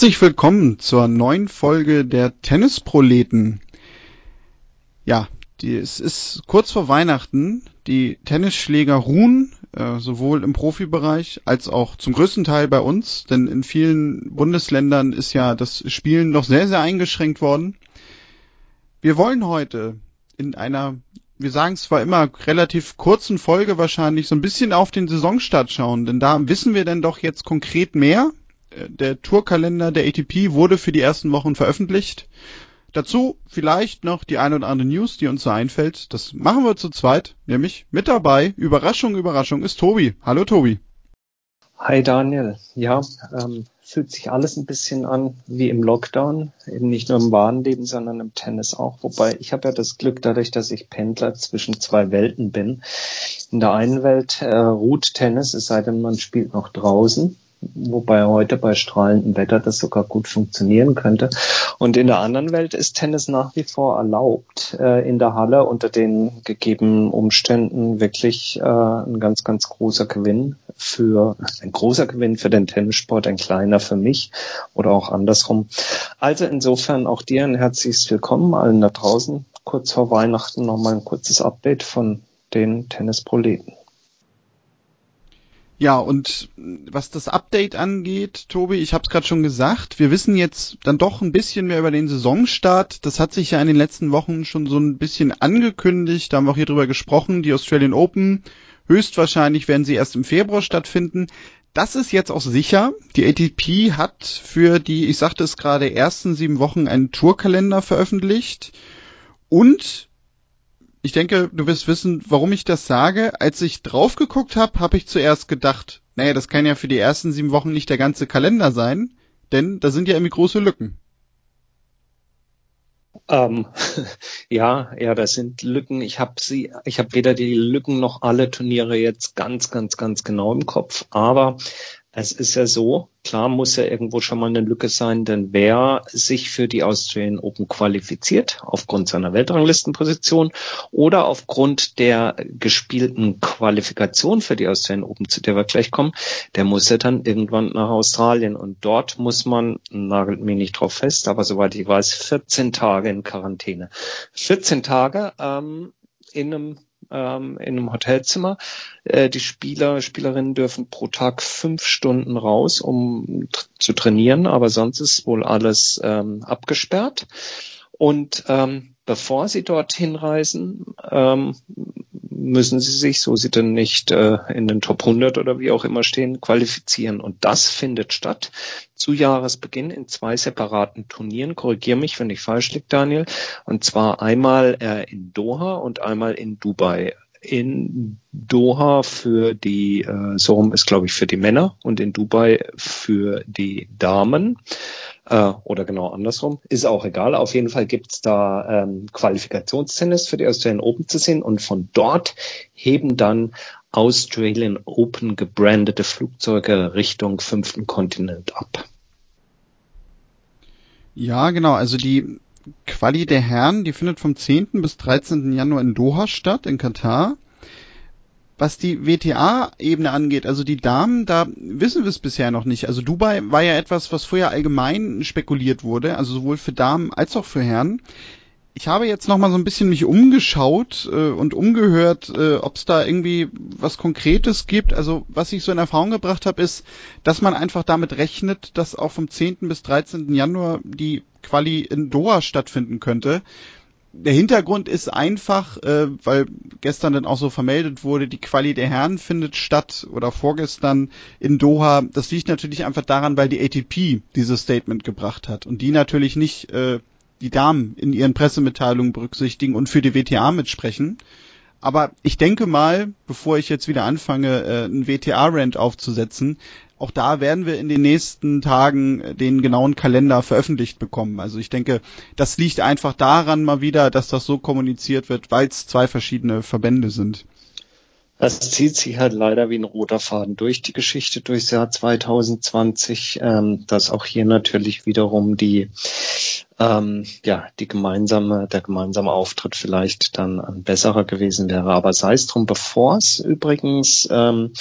Herzlich willkommen zur neuen Folge der Tennisproleten. Ja, die, es ist kurz vor Weihnachten. Die Tennisschläger ruhen, äh, sowohl im Profibereich als auch zum größten Teil bei uns, denn in vielen Bundesländern ist ja das Spielen noch sehr, sehr eingeschränkt worden. Wir wollen heute in einer, wir sagen es zwar immer, relativ kurzen Folge wahrscheinlich so ein bisschen auf den Saisonstart schauen, denn da wissen wir denn doch jetzt konkret mehr. Der Tourkalender der ATP wurde für die ersten Wochen veröffentlicht. Dazu vielleicht noch die ein oder andere News, die uns so einfällt. Das machen wir zu zweit, nämlich mit dabei. Überraschung, Überraschung ist Tobi. Hallo Tobi. Hi Daniel. Ja, ähm, fühlt sich alles ein bisschen an wie im Lockdown, eben nicht nur im wahren Leben, sondern im Tennis auch. Wobei ich habe ja das Glück, dadurch, dass ich Pendler zwischen zwei Welten bin. In der einen Welt äh, ruht Tennis, es sei denn, man spielt noch draußen wobei heute bei strahlendem Wetter das sogar gut funktionieren könnte. Und in der anderen Welt ist Tennis nach wie vor erlaubt, äh, in der Halle unter den gegebenen Umständen wirklich äh, ein ganz, ganz großer Gewinn für, ein großer Gewinn für den Tennissport, ein kleiner für mich oder auch andersrum. Also insofern auch dir ein herzliches Willkommen allen da draußen. Kurz vor Weihnachten nochmal ein kurzes Update von den Tennisproleten. Ja, und was das Update angeht, Tobi, ich habe es gerade schon gesagt, wir wissen jetzt dann doch ein bisschen mehr über den Saisonstart. Das hat sich ja in den letzten Wochen schon so ein bisschen angekündigt. Da haben wir auch hier drüber gesprochen. Die Australian Open, höchstwahrscheinlich werden sie erst im Februar stattfinden. Das ist jetzt auch sicher. Die ATP hat für die, ich sagte es gerade, ersten sieben Wochen einen Tourkalender veröffentlicht. Und ich denke, du wirst wissen, warum ich das sage. Als ich drauf geguckt habe, habe ich zuerst gedacht, naja, das kann ja für die ersten sieben Wochen nicht der ganze Kalender sein, denn da sind ja irgendwie große Lücken. Ähm, ja, ja, das sind Lücken. Ich habe sie, ich habe weder die Lücken noch alle Turniere jetzt ganz, ganz, ganz genau im Kopf. Aber es ist ja so, klar muss ja irgendwo schon mal eine Lücke sein, denn wer sich für die Australian Open qualifiziert, aufgrund seiner Weltranglistenposition oder aufgrund der gespielten Qualifikation für die Australian Open, zu der wir gleich kommen, der muss ja dann irgendwann nach Australien und dort muss man, nagelt mich nicht drauf fest, aber soweit ich weiß, 14 Tage in Quarantäne. 14 Tage ähm, in einem ähm, in einem Hotelzimmer. Äh, die Spieler, Spielerinnen dürfen pro Tag fünf Stunden raus, um zu trainieren, aber sonst ist wohl alles ähm, abgesperrt. Und ähm, bevor sie dorthin reisen, ähm, müssen sie sich, so sie denn nicht äh, in den Top 100 oder wie auch immer stehen, qualifizieren. Und das findet statt zu Jahresbeginn in zwei separaten Turnieren. Korrigier mich, wenn ich falsch liege, Daniel. Und zwar einmal äh, in Doha und einmal in Dubai in Doha für die, äh, so rum ist glaube ich für die Männer und in Dubai für die Damen äh, oder genau andersrum, ist auch egal. Auf jeden Fall gibt's da ähm, Qualifikationstennis für die Australian Open zu sehen und von dort heben dann Australian Open gebrandete Flugzeuge Richtung fünften Kontinent ab. Ja, genau. Also die Quali der Herren, die findet vom 10. bis 13. Januar in Doha statt, in Katar. Was die WTA-Ebene angeht, also die Damen, da wissen wir es bisher noch nicht. Also Dubai war ja etwas, was vorher allgemein spekuliert wurde, also sowohl für Damen als auch für Herren. Ich habe jetzt noch mal so ein bisschen mich umgeschaut äh, und umgehört, äh, ob es da irgendwie was Konkretes gibt. Also was ich so in Erfahrung gebracht habe, ist, dass man einfach damit rechnet, dass auch vom 10. bis 13. Januar die Quali in Doha stattfinden könnte der Hintergrund ist einfach, äh, weil gestern dann auch so vermeldet wurde, die Quali der Herren findet statt oder vorgestern in Doha. Das liegt natürlich einfach daran, weil die ATP dieses Statement gebracht hat und die natürlich nicht äh, die Damen in ihren Pressemitteilungen berücksichtigen und für die WTA mitsprechen. Aber ich denke mal, bevor ich jetzt wieder anfange, äh, einen WTA-Rant aufzusetzen, auch da werden wir in den nächsten Tagen den genauen Kalender veröffentlicht bekommen. Also ich denke, das liegt einfach daran mal wieder, dass das so kommuniziert wird, weil es zwei verschiedene Verbände sind. Das zieht sich halt leider wie ein roter Faden durch die Geschichte durchs Jahr 2020, ähm, dass auch hier natürlich wiederum die ähm, ja, die gemeinsame, der gemeinsame Auftritt vielleicht dann ein besserer gewesen wäre. Aber sei es drum, bevor es übrigens ähm,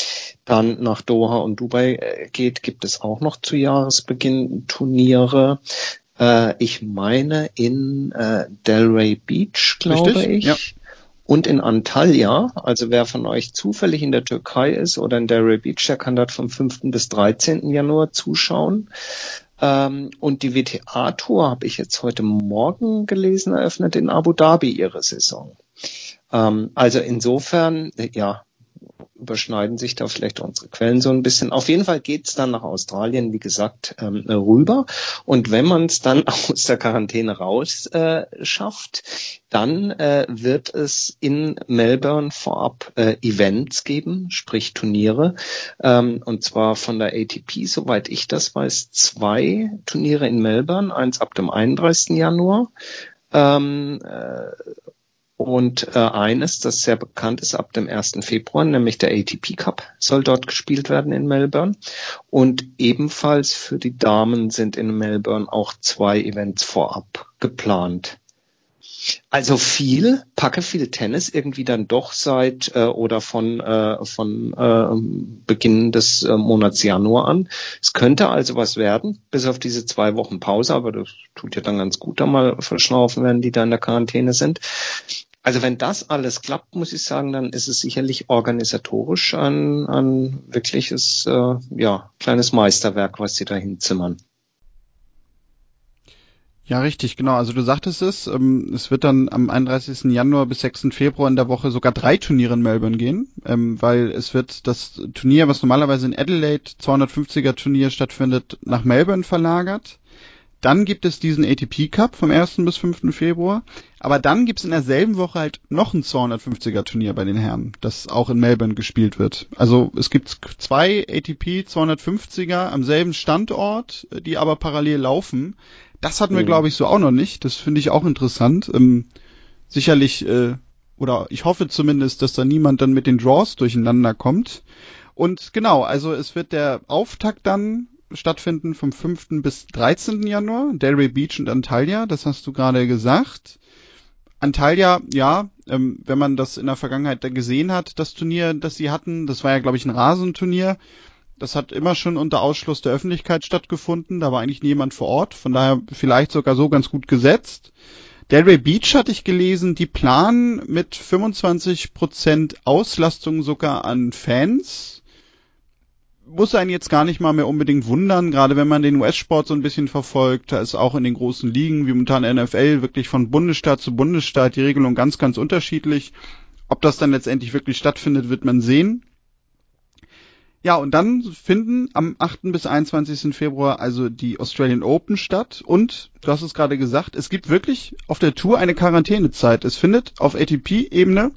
dann nach Doha und Dubai äh, geht, gibt es auch noch zu Jahresbeginn Turniere. Äh, ich meine in äh, Delray Beach, glaube ich. Ja. Und in Antalya, also wer von euch zufällig in der Türkei ist oder in Delray Beach, der kann dort vom 5. bis 13. Januar zuschauen. Ähm, und die WTA-Tour habe ich jetzt heute Morgen gelesen, eröffnet in Abu Dhabi ihre Saison. Ähm, also insofern, ja, überschneiden sich da vielleicht unsere Quellen so ein bisschen. Auf jeden Fall geht's dann nach Australien, wie gesagt, ähm, rüber. Und wenn man es dann aus der Quarantäne raus äh, schafft, dann äh, wird es in Melbourne vorab äh, Events geben, sprich Turniere. Ähm, und zwar von der ATP, soweit ich das weiß, zwei Turniere in Melbourne, eins ab dem 31. Januar ähm, äh, und äh, eines, das sehr bekannt ist ab dem 1. Februar, nämlich der ATP Cup, soll dort gespielt werden in Melbourne. Und ebenfalls für die Damen sind in Melbourne auch zwei Events vorab geplant. Also viel, packe viel Tennis irgendwie dann doch seit äh, oder von äh, von äh, Beginn des äh, Monats Januar an. Es könnte also was werden, bis auf diese zwei Wochen Pause, aber das tut ja dann ganz gut, da mal verschnaufen werden, die da in der Quarantäne sind. Also wenn das alles klappt, muss ich sagen, dann ist es sicherlich organisatorisch ein, ein wirkliches äh, ja, kleines Meisterwerk, was sie da hinzimmern. Ja, richtig, genau. Also du sagtest es, ähm, es wird dann am 31. Januar bis 6. Februar in der Woche sogar drei Turniere in Melbourne gehen, ähm, weil es wird das Turnier, was normalerweise in Adelaide 250er Turnier stattfindet, nach Melbourne verlagert. Dann gibt es diesen ATP Cup vom 1. bis 5. Februar. Aber dann gibt es in derselben Woche halt noch ein 250er Turnier bei den Herren, das auch in Melbourne gespielt wird. Also es gibt zwei ATP 250er am selben Standort, die aber parallel laufen. Das hatten wir, mhm. glaube ich, so auch noch nicht. Das finde ich auch interessant. Ähm, sicherlich, äh, oder ich hoffe zumindest, dass da niemand dann mit den Draws durcheinander kommt. Und genau, also es wird der Auftakt dann stattfinden vom 5. bis 13. Januar, Delray Beach und Antalya, das hast du gerade gesagt. Antalya, ja, ähm, wenn man das in der Vergangenheit gesehen hat, das Turnier, das sie hatten, das war ja, glaube ich, ein Rasenturnier. Das hat immer schon unter Ausschluss der Öffentlichkeit stattgefunden. Da war eigentlich niemand vor Ort. Von daher vielleicht sogar so ganz gut gesetzt. Delray Beach hatte ich gelesen, die planen mit 25% Auslastung sogar an Fans. Muss einen jetzt gar nicht mal mehr unbedingt wundern, gerade wenn man den US-Sport so ein bisschen verfolgt. Da ist auch in den großen Ligen, wie momentan NFL, wirklich von Bundesstaat zu Bundesstaat die Regelung ganz, ganz unterschiedlich. Ob das dann letztendlich wirklich stattfindet, wird man sehen. Ja, und dann finden am 8. bis 21. Februar also die Australian Open statt. Und, du hast es gerade gesagt, es gibt wirklich auf der Tour eine Quarantänezeit. Es findet auf ATP-Ebene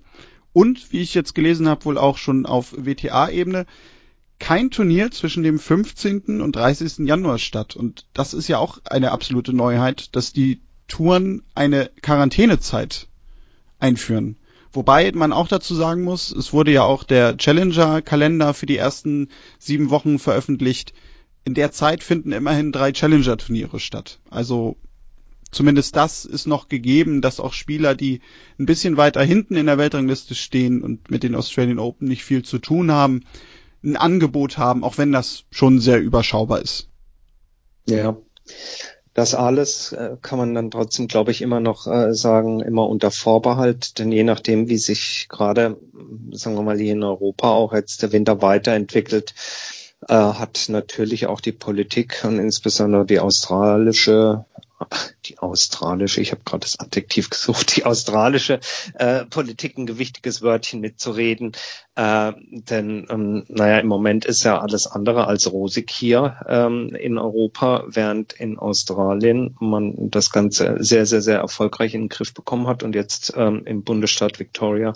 und, wie ich jetzt gelesen habe, wohl auch schon auf WTA-Ebene kein Turnier zwischen dem 15. und 30. Januar statt. Und das ist ja auch eine absolute Neuheit, dass die Touren eine Quarantänezeit einführen. Wobei man auch dazu sagen muss, es wurde ja auch der Challenger-Kalender für die ersten sieben Wochen veröffentlicht. In der Zeit finden immerhin drei Challenger-Turniere statt. Also zumindest das ist noch gegeben, dass auch Spieler, die ein bisschen weiter hinten in der Weltrangliste stehen und mit den Australian Open nicht viel zu tun haben, ein Angebot haben, auch wenn das schon sehr überschaubar ist. Ja. Das alles äh, kann man dann trotzdem, glaube ich, immer noch äh, sagen, immer unter Vorbehalt, denn je nachdem, wie sich gerade, sagen wir mal, hier in Europa auch jetzt der Winter weiterentwickelt, äh, hat natürlich auch die Politik und insbesondere die australische die australische, ich habe gerade das Adjektiv gesucht, die australische äh, Politik ein gewichtiges Wörtchen mitzureden. Äh, denn ähm, naja, im Moment ist ja alles andere als rosig hier ähm, in Europa, während in Australien man das Ganze sehr, sehr, sehr erfolgreich in den Griff bekommen hat und jetzt ähm, im Bundesstaat Victoria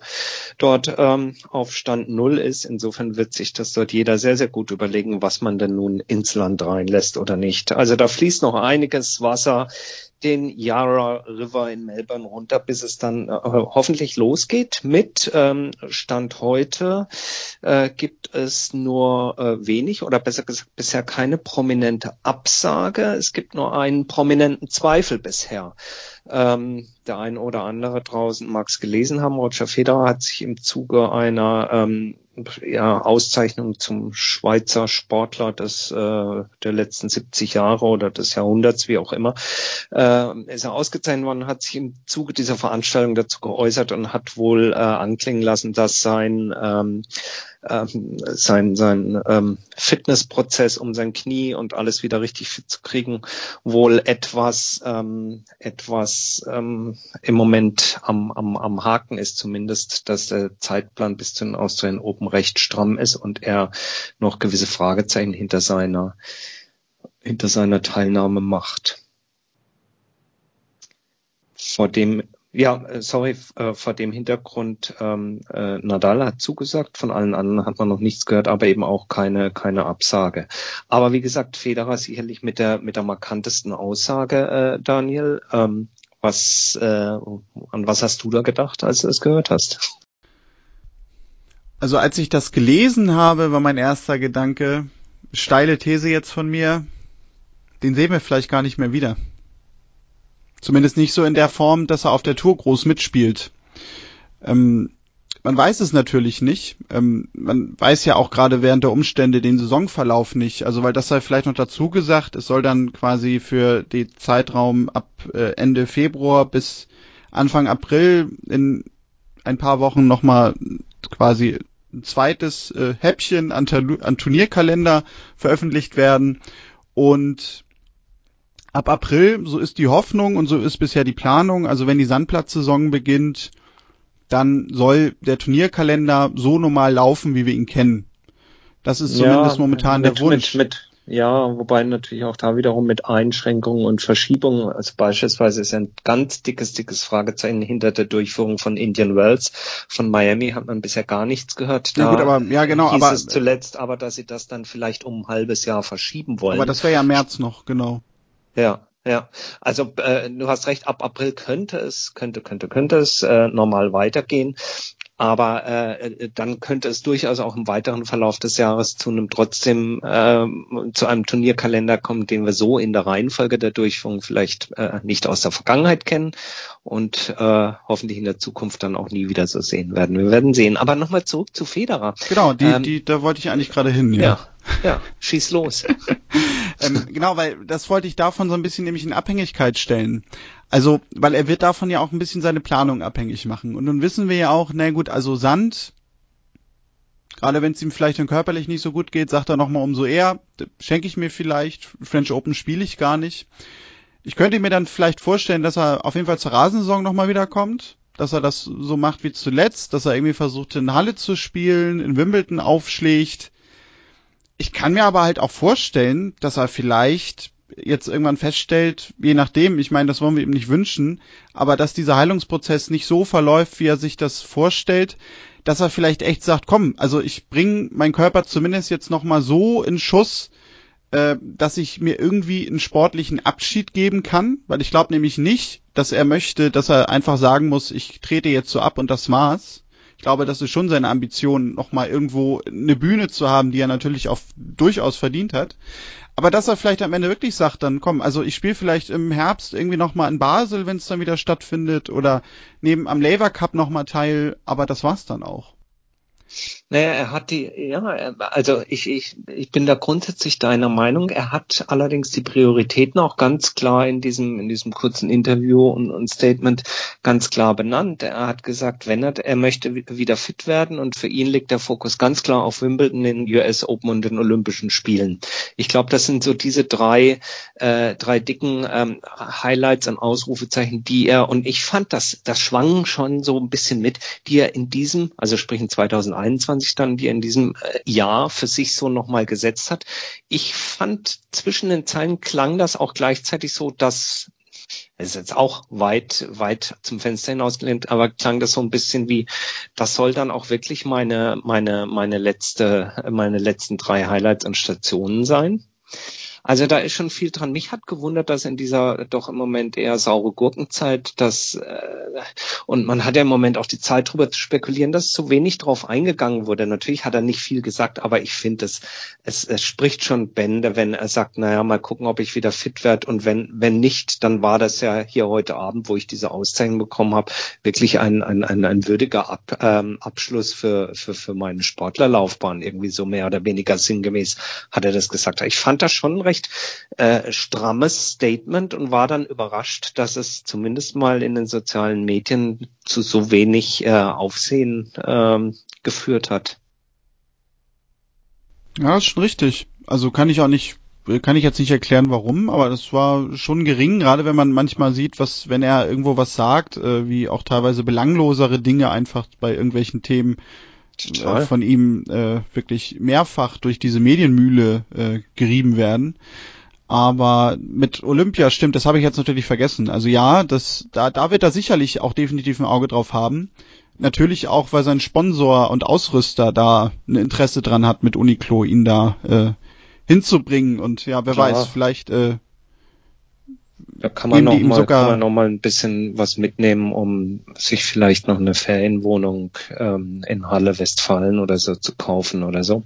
dort ähm, auf Stand Null ist. Insofern wird sich das dort jeder sehr, sehr gut überlegen, was man denn nun ins Land reinlässt oder nicht. Also da fließt noch einiges Wasser den Yarra River in Melbourne runter, bis es dann äh, hoffentlich losgeht. Mit ähm, Stand heute äh, gibt es nur äh, wenig oder besser gesagt bisher keine prominente Absage. Es gibt nur einen prominenten Zweifel bisher. Ähm, der ein oder andere draußen mag es gelesen haben. Roger Federer hat sich im Zuge einer ähm, ja, Auszeichnung zum Schweizer Sportler des, äh, der letzten 70 Jahre oder des Jahrhunderts, wie auch immer, äh, ist er ausgezeichnet worden, hat sich im Zuge dieser Veranstaltung dazu geäußert und hat wohl äh, anklingen lassen, dass sein ähm, ähm, sein, sein ähm, Fitnessprozess, um sein Knie und alles wieder richtig fit zu kriegen, wohl etwas, ähm, etwas ähm, im Moment am, am, am Haken ist, zumindest, dass der Zeitplan bis zu den Australian Open recht stramm ist und er noch gewisse Fragezeichen hinter seiner, hinter seiner Teilnahme macht. Vor dem ja, äh, sorry, äh, vor dem Hintergrund, ähm, äh, Nadal hat zugesagt, von allen anderen hat man noch nichts gehört, aber eben auch keine, keine Absage. Aber wie gesagt, Federer sicherlich mit der, mit der markantesten Aussage, äh, Daniel. Ähm, was, äh, an was hast du da gedacht, als du es gehört hast? Also als ich das gelesen habe, war mein erster Gedanke, steile These jetzt von mir, den sehen wir vielleicht gar nicht mehr wieder. Zumindest nicht so in der Form, dass er auf der Tour groß mitspielt. Ähm, man weiß es natürlich nicht. Ähm, man weiß ja auch gerade während der Umstände den Saisonverlauf nicht. Also weil das sei vielleicht noch dazu gesagt, es soll dann quasi für den Zeitraum ab äh, Ende Februar bis Anfang April in ein paar Wochen nochmal quasi ein zweites äh, Häppchen an, an Turnierkalender veröffentlicht werden. Und ab April, so ist die Hoffnung und so ist bisher die Planung, also wenn die Sandplatzsaison beginnt, dann soll der Turnierkalender so normal laufen, wie wir ihn kennen. Das ist zumindest ja, momentan mit, der Wunsch. Mit, mit, ja, wobei natürlich auch da wiederum mit Einschränkungen und Verschiebungen, also beispielsweise ist ein ganz dickes, dickes Fragezeichen hinter der Durchführung von Indian Wells. Von Miami hat man bisher gar nichts gehört. Da ja gut, aber ja genau, hieß aber es zuletzt, aber dass sie das dann vielleicht um ein halbes Jahr verschieben wollen. Aber das wäre ja März noch, genau. Ja, ja. Also äh, du hast recht, ab April könnte es, könnte, könnte, könnte es äh, normal weitergehen. Aber äh, dann könnte es durchaus auch im weiteren Verlauf des Jahres zu einem trotzdem äh, zu einem Turnierkalender kommen, den wir so in der Reihenfolge der Durchführung vielleicht äh, nicht aus der Vergangenheit kennen und äh, hoffentlich in der Zukunft dann auch nie wieder so sehen werden. Wir werden sehen. Aber nochmal zurück zu Federer. Genau, die, ähm, die, da wollte ich eigentlich gerade hin. Ja, ja, ja schieß los. ähm, genau, weil das wollte ich davon so ein bisschen nämlich in Abhängigkeit stellen. Also, weil er wird davon ja auch ein bisschen seine Planung abhängig machen. Und nun wissen wir ja auch, na gut, also Sand, gerade wenn es ihm vielleicht dann körperlich nicht so gut geht, sagt er nochmal umso eher, schenke ich mir vielleicht, French Open spiele ich gar nicht. Ich könnte mir dann vielleicht vorstellen, dass er auf jeden Fall zur Rasensaison nochmal wiederkommt, dass er das so macht wie zuletzt, dass er irgendwie versucht, in Halle zu spielen, in Wimbledon aufschlägt. Ich kann mir aber halt auch vorstellen, dass er vielleicht jetzt irgendwann feststellt, je nachdem, ich meine, das wollen wir ihm nicht wünschen, aber dass dieser Heilungsprozess nicht so verläuft, wie er sich das vorstellt, dass er vielleicht echt sagt, komm, also ich bringe meinen Körper zumindest jetzt nochmal so in Schuss, äh, dass ich mir irgendwie einen sportlichen Abschied geben kann, weil ich glaube nämlich nicht, dass er möchte, dass er einfach sagen muss, ich trete jetzt so ab und das war's. Ich glaube, das ist schon seine Ambition, nochmal irgendwo eine Bühne zu haben, die er natürlich auch durchaus verdient hat. Aber dass er vielleicht am Ende wirklich sagt, dann komm, also ich spiele vielleicht im Herbst irgendwie nochmal in Basel, wenn es dann wieder stattfindet, oder neben am Lever Cup nochmal teil, aber das war's dann auch. Naja, er hat die, ja, also ich, ich, ich bin da grundsätzlich deiner Meinung. Er hat allerdings die Prioritäten auch ganz klar in diesem, in diesem kurzen Interview und, und Statement ganz klar benannt. Er hat gesagt, wenn er, er möchte wieder fit werden und für ihn liegt der Fokus ganz klar auf Wimbledon, den US Open und den Olympischen Spielen. Ich glaube, das sind so diese drei, äh, drei dicken ähm, Highlights an Ausrufezeichen, die er, und ich fand das, das schwang schon so ein bisschen mit, die er in diesem, also sprich in 2021, 2021 dann, die er in diesem äh, Jahr für sich so nochmal gesetzt hat. Ich fand zwischen den Zeilen klang das auch gleichzeitig so, dass es ist jetzt auch weit, weit zum Fenster hinausgelehnt, aber klang das so ein bisschen wie, das soll dann auch wirklich meine, meine, meine letzte, meine letzten drei Highlights und Stationen sein. Also da ist schon viel dran. Mich hat gewundert, dass in dieser doch im Moment eher saure Gurkenzeit, dass äh, und man hat ja im Moment auch die Zeit drüber zu spekulieren, dass zu wenig drauf eingegangen wurde. Natürlich hat er nicht viel gesagt, aber ich finde es, es, es spricht schon Bände, wenn er sagt, naja, mal gucken, ob ich wieder fit werde und wenn, wenn nicht, dann war das ja hier heute Abend, wo ich diese Auszeichnung bekommen habe, wirklich ein, ein, ein, ein würdiger Ab, ähm, Abschluss für, für, für meine Sportlerlaufbahn. Irgendwie so mehr oder weniger sinngemäß hat er das gesagt. Ich fand das schon ein recht äh, strammes Statement und war dann überrascht, dass es zumindest mal in den sozialen Medien zu so wenig äh, Aufsehen ähm, geführt hat. Ja, ist schon richtig. Also kann ich auch nicht, kann ich jetzt nicht erklären, warum, aber das war schon gering, gerade wenn man manchmal sieht, was, wenn er irgendwo was sagt, äh, wie auch teilweise belanglosere Dinge einfach bei irgendwelchen Themen äh, von ihm äh, wirklich mehrfach durch diese Medienmühle äh, gerieben werden. Aber mit Olympia stimmt, das habe ich jetzt natürlich vergessen. Also ja, das, da, da wird er sicherlich auch definitiv ein Auge drauf haben. Natürlich auch, weil sein Sponsor und Ausrüster da ein Interesse dran hat, mit Uniqlo ihn da äh, hinzubringen. Und ja, wer Klar. weiß, vielleicht äh, da kann man, noch mal, kann man noch mal ein bisschen was mitnehmen, um sich vielleicht noch eine Ferienwohnung ähm, in Halle Westfalen oder so zu kaufen oder so.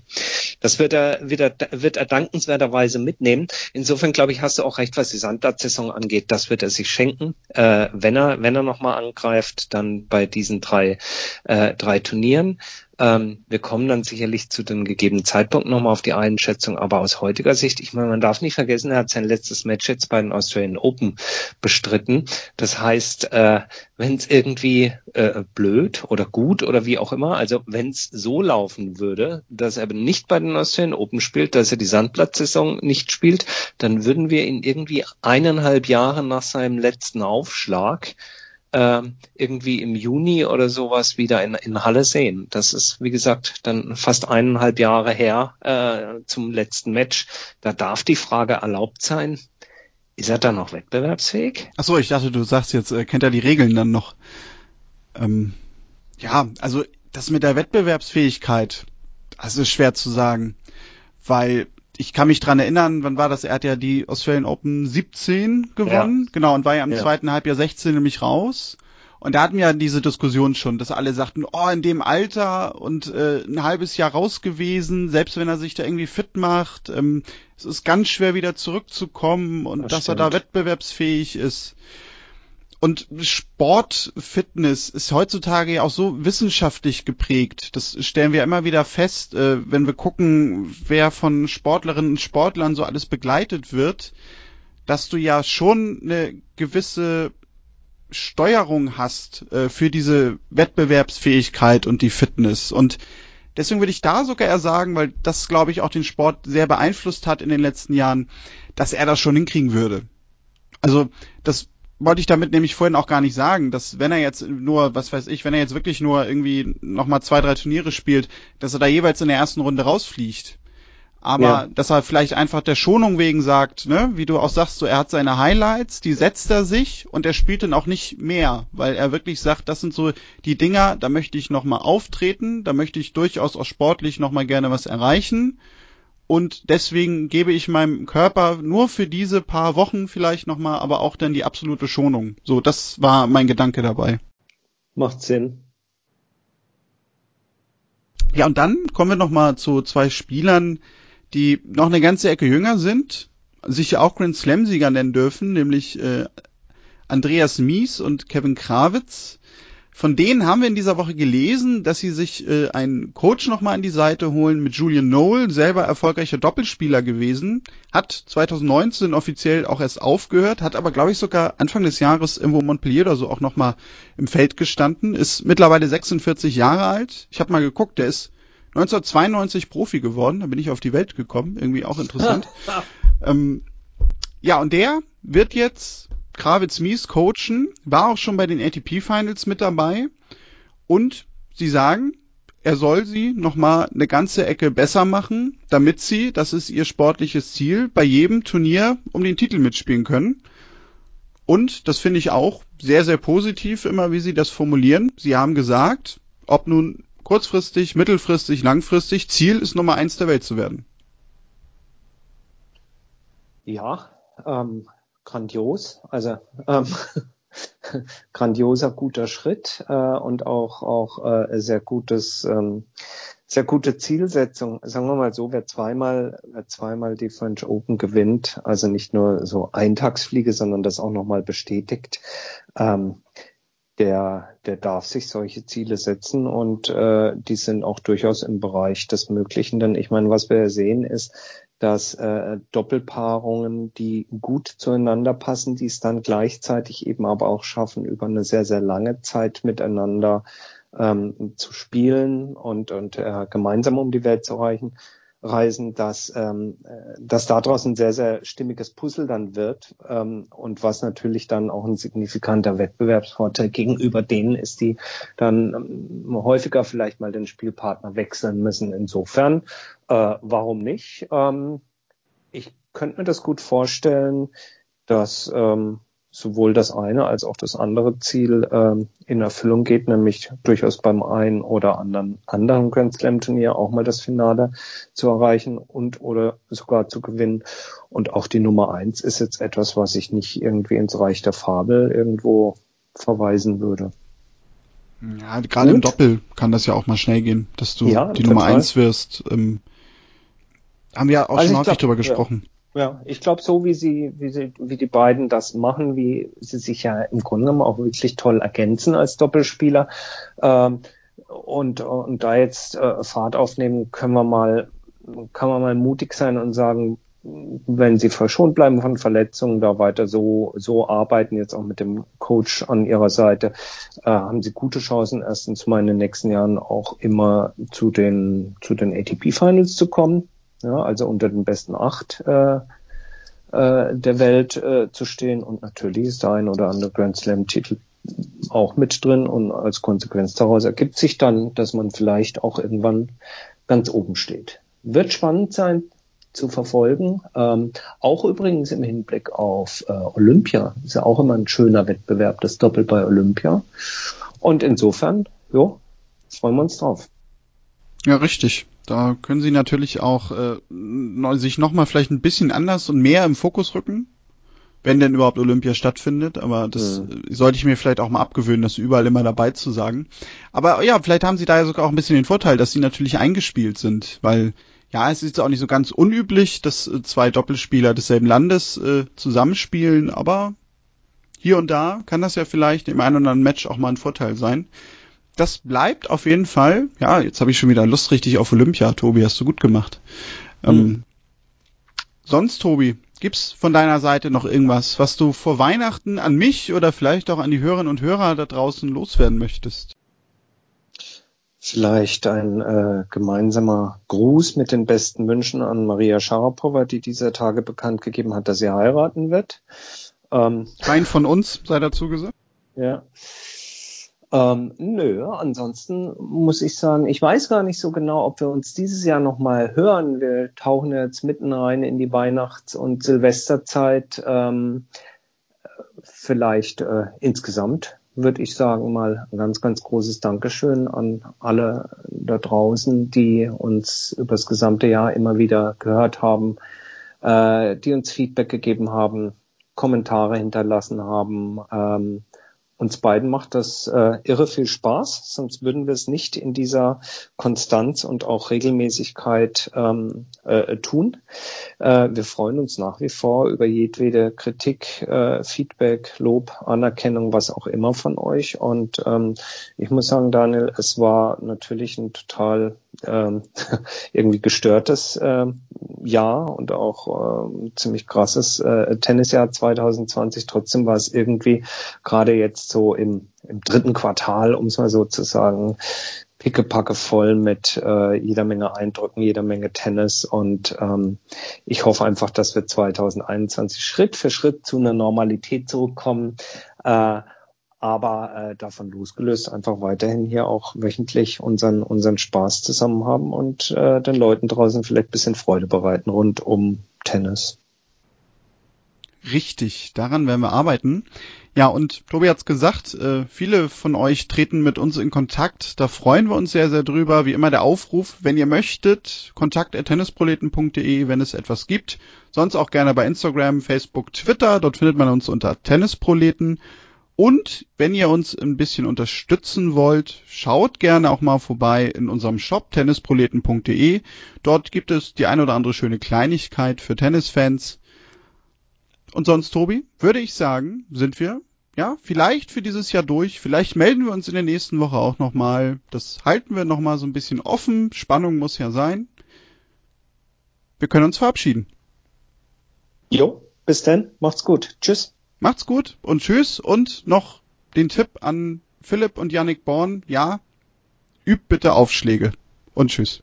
Das wird er, wird er, wird er dankenswerterweise mitnehmen. Insofern glaube ich, hast du auch recht, was die Sandplatzsaison angeht. Das wird er sich schenken, äh, wenn er, wenn er noch mal angreift, dann bei diesen drei, äh, drei Turnieren. Ähm, wir kommen dann sicherlich zu dem gegebenen Zeitpunkt nochmal auf die Einschätzung, aber aus heutiger Sicht, ich meine, man darf nicht vergessen, er hat sein letztes Match jetzt bei den Australian Open bestritten. Das heißt, äh, wenn es irgendwie äh, blöd oder gut oder wie auch immer, also wenn es so laufen würde, dass er nicht bei den Australian Open spielt, dass er die Sandplatzsaison nicht spielt, dann würden wir ihn irgendwie eineinhalb Jahre nach seinem letzten Aufschlag äh, irgendwie im Juni oder sowas wieder in, in Halle sehen. Das ist, wie gesagt, dann fast eineinhalb Jahre her äh, zum letzten Match. Da darf die Frage erlaubt sein, ist er dann noch wettbewerbsfähig? Ach so, ich dachte, du sagst jetzt, äh, kennt er die Regeln dann noch? Ähm, ja, also das mit der Wettbewerbsfähigkeit, das ist schwer zu sagen, weil ich kann mich dran erinnern, wann war das? Er hat ja die Australian Open 17 gewonnen, ja. genau, und war ja im ja. zweiten Halbjahr 16 nämlich raus. Und da hatten wir ja diese Diskussion schon, dass alle sagten, oh, in dem Alter und äh, ein halbes Jahr raus gewesen, selbst wenn er sich da irgendwie fit macht, ähm, es ist ganz schwer wieder zurückzukommen und das dass stimmt. er da wettbewerbsfähig ist. Und Sportfitness ist heutzutage ja auch so wissenschaftlich geprägt. Das stellen wir immer wieder fest, äh, wenn wir gucken, wer von Sportlerinnen und Sportlern so alles begleitet wird, dass du ja schon eine gewisse Steuerung hast äh, für diese Wettbewerbsfähigkeit und die Fitness. Und deswegen würde ich da sogar eher sagen, weil das, glaube ich, auch den Sport sehr beeinflusst hat in den letzten Jahren, dass er das schon hinkriegen würde. Also das wollte ich damit nämlich vorhin auch gar nicht sagen, dass wenn er jetzt nur, was weiß ich, wenn er jetzt wirklich nur irgendwie nochmal zwei, drei Turniere spielt, dass er da jeweils in der ersten Runde rausfliegt. Aber ja. dass er vielleicht einfach der Schonung wegen sagt, ne, wie du auch sagst, so er hat seine Highlights, die setzt er sich und er spielt dann auch nicht mehr, weil er wirklich sagt, das sind so die Dinger, da möchte ich nochmal auftreten, da möchte ich durchaus auch sportlich nochmal gerne was erreichen und deswegen gebe ich meinem Körper nur für diese paar Wochen vielleicht nochmal, aber auch dann die absolute Schonung. So, das war mein Gedanke dabei. Macht Sinn. Ja, und dann kommen wir nochmal zu zwei Spielern, die noch eine ganze Ecke jünger sind, sich ja auch Grand Slam-Sieger nennen dürfen, nämlich äh, Andreas Mies und Kevin Krawitz. Von denen haben wir in dieser Woche gelesen, dass sie sich äh, einen Coach nochmal an die Seite holen mit Julian Noel, selber erfolgreicher Doppelspieler gewesen, hat 2019 offiziell auch erst aufgehört, hat aber glaube ich sogar Anfang des Jahres irgendwo Montpellier oder so auch nochmal im Feld gestanden, ist mittlerweile 46 Jahre alt. Ich habe mal geguckt, der ist 1992 Profi geworden, da bin ich auf die Welt gekommen, irgendwie auch interessant. ähm, ja, und der wird jetzt Kravitz Mies coachen, war auch schon bei den ATP Finals mit dabei und sie sagen, er soll sie nochmal eine ganze Ecke besser machen, damit sie, das ist ihr sportliches Ziel, bei jedem Turnier um den Titel mitspielen können. Und das finde ich auch sehr, sehr positiv immer, wie sie das formulieren. Sie haben gesagt, ob nun kurzfristig, mittelfristig, langfristig, Ziel ist Nummer eins der Welt zu werden. Ja, ähm, grandios. Also ähm, grandioser guter Schritt äh, und auch auch äh, sehr gutes ähm, sehr gute Zielsetzung. Sagen wir mal so, wer zweimal wer zweimal die French Open gewinnt, also nicht nur so Eintagsfliege, sondern das auch nochmal bestätigt, ähm, der, der darf sich solche Ziele setzen und äh, die sind auch durchaus im Bereich des Möglichen. Denn ich meine, was wir sehen ist, dass äh, Doppelpaarungen, die gut zueinander passen, die es dann gleichzeitig eben aber auch schaffen, über eine sehr, sehr lange Zeit miteinander ähm, zu spielen und, und äh, gemeinsam um die Welt zu reichen, reisen, dass, ähm, dass daraus ein sehr, sehr stimmiges Puzzle dann wird ähm, und was natürlich dann auch ein signifikanter Wettbewerbsvorteil gegenüber denen ist, die dann ähm, häufiger vielleicht mal den Spielpartner wechseln müssen. Insofern, äh, warum nicht? Ähm, ich könnte mir das gut vorstellen, dass ähm, sowohl das eine als auch das andere Ziel ähm, in Erfüllung geht, nämlich durchaus beim einen oder anderen anderen Grand Slam Turnier auch mal das Finale zu erreichen und oder sogar zu gewinnen. Und auch die Nummer eins ist jetzt etwas, was ich nicht irgendwie ins Reich der Fabel irgendwo verweisen würde. Ja, gerade im Doppel kann das ja auch mal schnell gehen, dass du ja, die total. Nummer eins wirst. Ähm, haben wir ja auch also schon häufig drüber gesprochen. Ja. Ja, ich glaube, so wie sie, wie sie, wie die beiden das machen, wie sie sich ja im Grunde genommen auch wirklich toll ergänzen als Doppelspieler ähm, und, und da jetzt äh, Fahrt aufnehmen, können wir mal, kann man mal mutig sein und sagen, wenn sie verschont bleiben von Verletzungen, da weiter so, so arbeiten, jetzt auch mit dem Coach an ihrer Seite, äh, haben sie gute Chancen, erstens mal in den nächsten Jahren auch immer zu den, zu den ATP Finals zu kommen ja, also unter den besten acht äh, äh, der Welt äh, zu stehen. Und natürlich ist da ein oder andere Grand Slam-Titel auch mit drin und als Konsequenz daraus ergibt sich dann, dass man vielleicht auch irgendwann ganz oben steht. Wird spannend sein zu verfolgen. Ähm, auch übrigens im Hinblick auf äh, Olympia. Ist ja auch immer ein schöner Wettbewerb, das Doppel bei Olympia. Und insofern, jo, freuen wir uns drauf. Ja, richtig. Da können sie natürlich auch äh, sich nochmal vielleicht ein bisschen anders und mehr im Fokus rücken, wenn denn überhaupt Olympia stattfindet. Aber das ja. sollte ich mir vielleicht auch mal abgewöhnen, das überall immer dabei zu sagen. Aber ja, vielleicht haben sie da ja sogar auch ein bisschen den Vorteil, dass sie natürlich eingespielt sind, weil ja, es ist auch nicht so ganz unüblich, dass äh, zwei Doppelspieler desselben Landes äh, zusammenspielen, aber hier und da kann das ja vielleicht im einen oder anderen Match auch mal ein Vorteil sein das bleibt auf jeden Fall. Ja, jetzt habe ich schon wieder Lust richtig auf Olympia. Tobi, hast du gut gemacht. Mhm. Ähm, sonst, Tobi, gibt's von deiner Seite noch irgendwas, was du vor Weihnachten an mich oder vielleicht auch an die Hörerinnen und Hörer da draußen loswerden möchtest? Vielleicht ein äh, gemeinsamer Gruß mit den besten Wünschen an Maria Sharapova, die dieser Tage bekannt gegeben hat, dass sie heiraten wird. Ähm, Kein von uns sei dazu gesagt. Ja. Ähm, nö, ansonsten muss ich sagen, ich weiß gar nicht so genau, ob wir uns dieses Jahr nochmal hören. Wir tauchen jetzt mitten rein in die Weihnachts- und Silvesterzeit. Ähm, vielleicht äh, insgesamt würde ich sagen mal ein ganz, ganz großes Dankeschön an alle da draußen, die uns über das gesamte Jahr immer wieder gehört haben, äh, die uns Feedback gegeben haben, Kommentare hinterlassen haben. Ähm, uns beiden macht das äh, irre viel Spaß, sonst würden wir es nicht in dieser Konstanz und auch Regelmäßigkeit ähm, äh, tun. Äh, wir freuen uns nach wie vor über jedwede Kritik, äh, Feedback, Lob, Anerkennung, was auch immer von euch. Und ähm, ich muss sagen, Daniel, es war natürlich ein total ähm, irgendwie gestörtes äh, Jahr und auch äh, ziemlich krasses äh, Tennisjahr 2020. Trotzdem war es irgendwie gerade jetzt so im, im dritten Quartal, um es mal so zu sagen, pickepacke voll mit äh, jeder Menge Eindrücken, jeder Menge Tennis und ähm, ich hoffe einfach, dass wir 2021 Schritt für Schritt zu einer Normalität zurückkommen. Äh, aber äh, davon losgelöst einfach weiterhin hier auch wöchentlich unseren unseren Spaß zusammen haben und äh, den Leuten draußen vielleicht bisschen Freude bereiten rund um Tennis. Richtig, daran werden wir arbeiten. Ja, und Tobi hat's gesagt, äh, viele von euch treten mit uns in Kontakt. Da freuen wir uns sehr, sehr drüber. Wie immer der Aufruf, wenn ihr möchtet, kontakt.tennisproleten.de, wenn es etwas gibt. Sonst auch gerne bei Instagram, Facebook, Twitter. Dort findet man uns unter Tennisproleten. Und wenn ihr uns ein bisschen unterstützen wollt, schaut gerne auch mal vorbei in unserem Shop tennisproleten.de. Dort gibt es die ein oder andere schöne Kleinigkeit für Tennisfans. Und sonst, Tobi, würde ich sagen, sind wir ja vielleicht für dieses Jahr durch. Vielleicht melden wir uns in der nächsten Woche auch nochmal. Das halten wir nochmal so ein bisschen offen. Spannung muss ja sein. Wir können uns verabschieden. Jo, bis dann. Macht's gut. Tschüss. Macht's gut und tschüss. Und noch den Tipp an Philipp und Yannick Born. Ja, übt bitte Aufschläge. Und tschüss.